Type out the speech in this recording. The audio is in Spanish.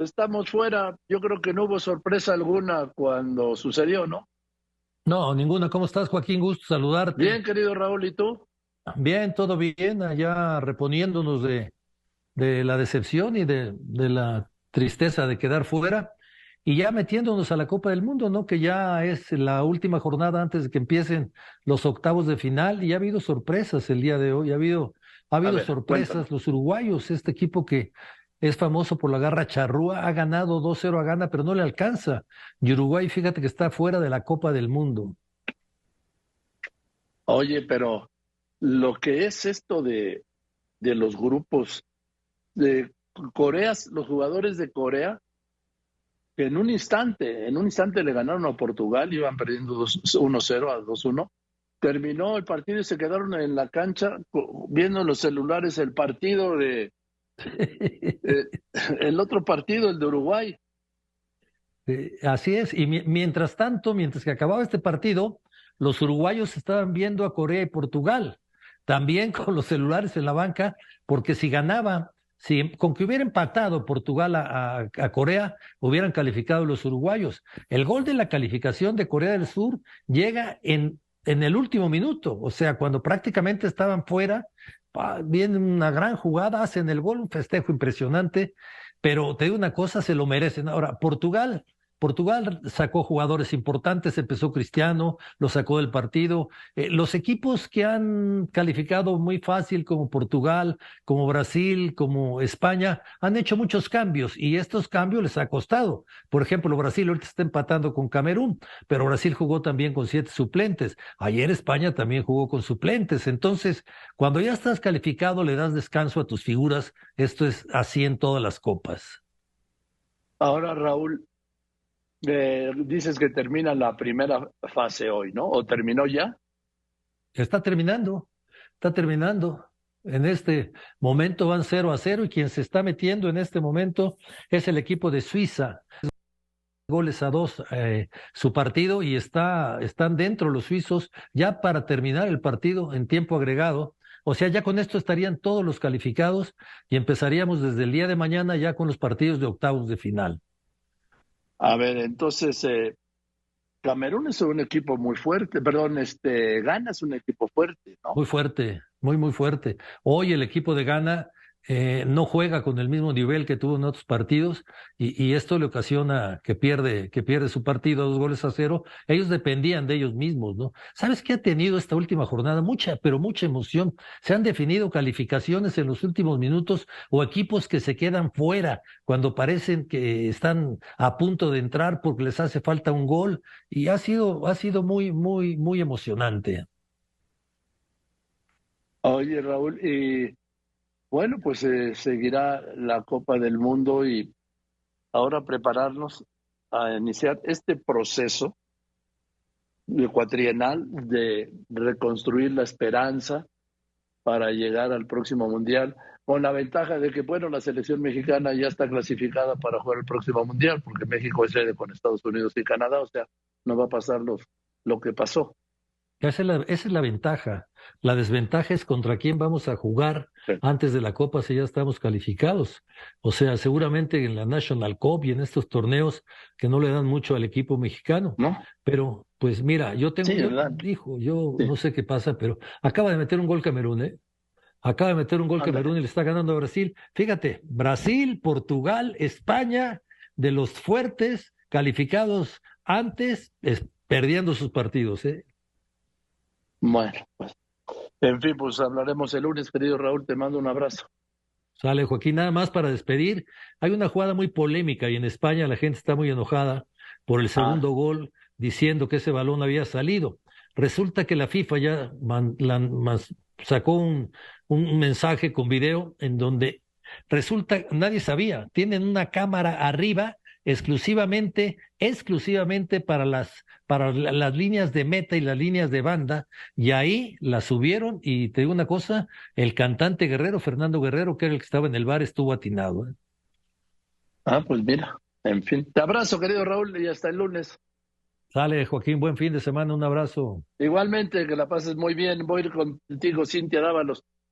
estamos fuera. Yo creo que no hubo sorpresa alguna cuando sucedió, ¿no? No, ninguna. ¿Cómo estás, Joaquín? Gusto saludarte. Bien, querido Raúl, ¿y tú? Bien, todo bien, allá reponiéndonos de, de la decepción y de, de la tristeza de quedar fuera y ya metiéndonos a la Copa del Mundo, ¿no? Que ya es la última jornada antes de que empiecen los octavos de final y ha habido sorpresas el día de hoy, ha habido, ha habido sorpresas. Los uruguayos, este equipo que es famoso por la garra charrúa, ha ganado 2-0 a gana, pero no le alcanza. Y Uruguay, fíjate que está fuera de la Copa del Mundo. Oye, pero lo que es esto de, de los grupos de Corea, los jugadores de Corea, que en un instante, en un instante le ganaron a Portugal, iban perdiendo 1-0 a 2-1, terminó el partido y se quedaron en la cancha viendo en los celulares el partido de, el otro partido, el de Uruguay. Así es, y mientras tanto, mientras que acababa este partido, los uruguayos estaban viendo a Corea y Portugal, también con los celulares en la banca, porque si ganaba, si con que hubiera empatado Portugal a, a, Corea, hubieran calificado los uruguayos. El gol de la calificación de Corea del Sur llega en, en el último minuto, o sea, cuando prácticamente estaban fuera viene una gran jugada, hacen el gol, un festejo impresionante, pero te digo una cosa, se lo merecen. Ahora, Portugal Portugal sacó jugadores importantes, empezó Cristiano, lo sacó del partido. Eh, los equipos que han calificado muy fácil, como Portugal, como Brasil, como España, han hecho muchos cambios y estos cambios les ha costado. Por ejemplo, Brasil ahorita está empatando con Camerún, pero Brasil jugó también con siete suplentes. Ayer España también jugó con suplentes. Entonces, cuando ya estás calificado, le das descanso a tus figuras. Esto es así en todas las copas. Ahora, Raúl, eh, dices que termina la primera fase hoy, ¿no? ¿O terminó ya? Está terminando, está terminando. En este momento van 0 a 0 y quien se está metiendo en este momento es el equipo de Suiza. Goles a dos eh, su partido y está, están dentro los suizos ya para terminar el partido en tiempo agregado. O sea, ya con esto estarían todos los calificados y empezaríamos desde el día de mañana ya con los partidos de octavos de final. A ver, entonces, eh, Camerún es un equipo muy fuerte, perdón, este, Ghana es un equipo fuerte, ¿no? Muy fuerte, muy, muy fuerte. Hoy el equipo de Ghana eh, no juega con el mismo nivel que tuvo en otros partidos y, esto le ocasiona que pierde, que pierde su partido dos goles a cero. Ellos dependían de ellos mismos, ¿no? ¿Sabes qué ha tenido esta última jornada? Mucha, pero mucha emoción. Se han definido calificaciones en los últimos minutos o equipos que se quedan fuera cuando parecen que están a punto de entrar porque les hace falta un gol y ha sido, ha sido muy, muy, muy emocionante. Oye, Raúl, y bueno, pues eh, seguirá la Copa del Mundo y ahora prepararnos a iniciar este proceso cuatrienal de reconstruir la esperanza para llegar al próximo mundial, con la ventaja de que, bueno, la selección mexicana ya está clasificada para jugar el próximo mundial, porque México es sede con Estados Unidos y Canadá, o sea, no va a pasar lo que pasó. Esa es, la, esa es la ventaja. La desventaja es contra quién vamos a jugar antes de la Copa si ya estamos calificados. O sea, seguramente en la National Cup y en estos torneos que no le dan mucho al equipo mexicano. ¿No? Pero, pues mira, yo tengo, hijo, yo no sé qué pasa, pero acaba de meter un gol Camerún, ¿eh? Acaba de meter un gol Camerún y le está ganando a Brasil. Fíjate, Brasil, Portugal, España, de los fuertes calificados antes, perdiendo sus partidos, ¿eh? Bueno, pues, en fin, pues hablaremos el lunes, querido Raúl, te mando un abrazo. Sale, Joaquín, nada más para despedir. Hay una jugada muy polémica y en España la gente está muy enojada por el ah. segundo gol, diciendo que ese balón había salido. Resulta que la FIFA ya sacó un, un mensaje con video en donde resulta, nadie sabía, tienen una cámara arriba exclusivamente, exclusivamente para las, para las líneas de meta y las líneas de banda, y ahí la subieron, y te digo una cosa, el cantante Guerrero, Fernando Guerrero, que era el que estaba en el bar, estuvo atinado. ¿eh? Ah, pues mira, en fin. Te abrazo, querido Raúl, y hasta el lunes. Sale, Joaquín, buen fin de semana, un abrazo. Igualmente, que la pases muy bien. Voy a ir contigo, Cintia Dávalos.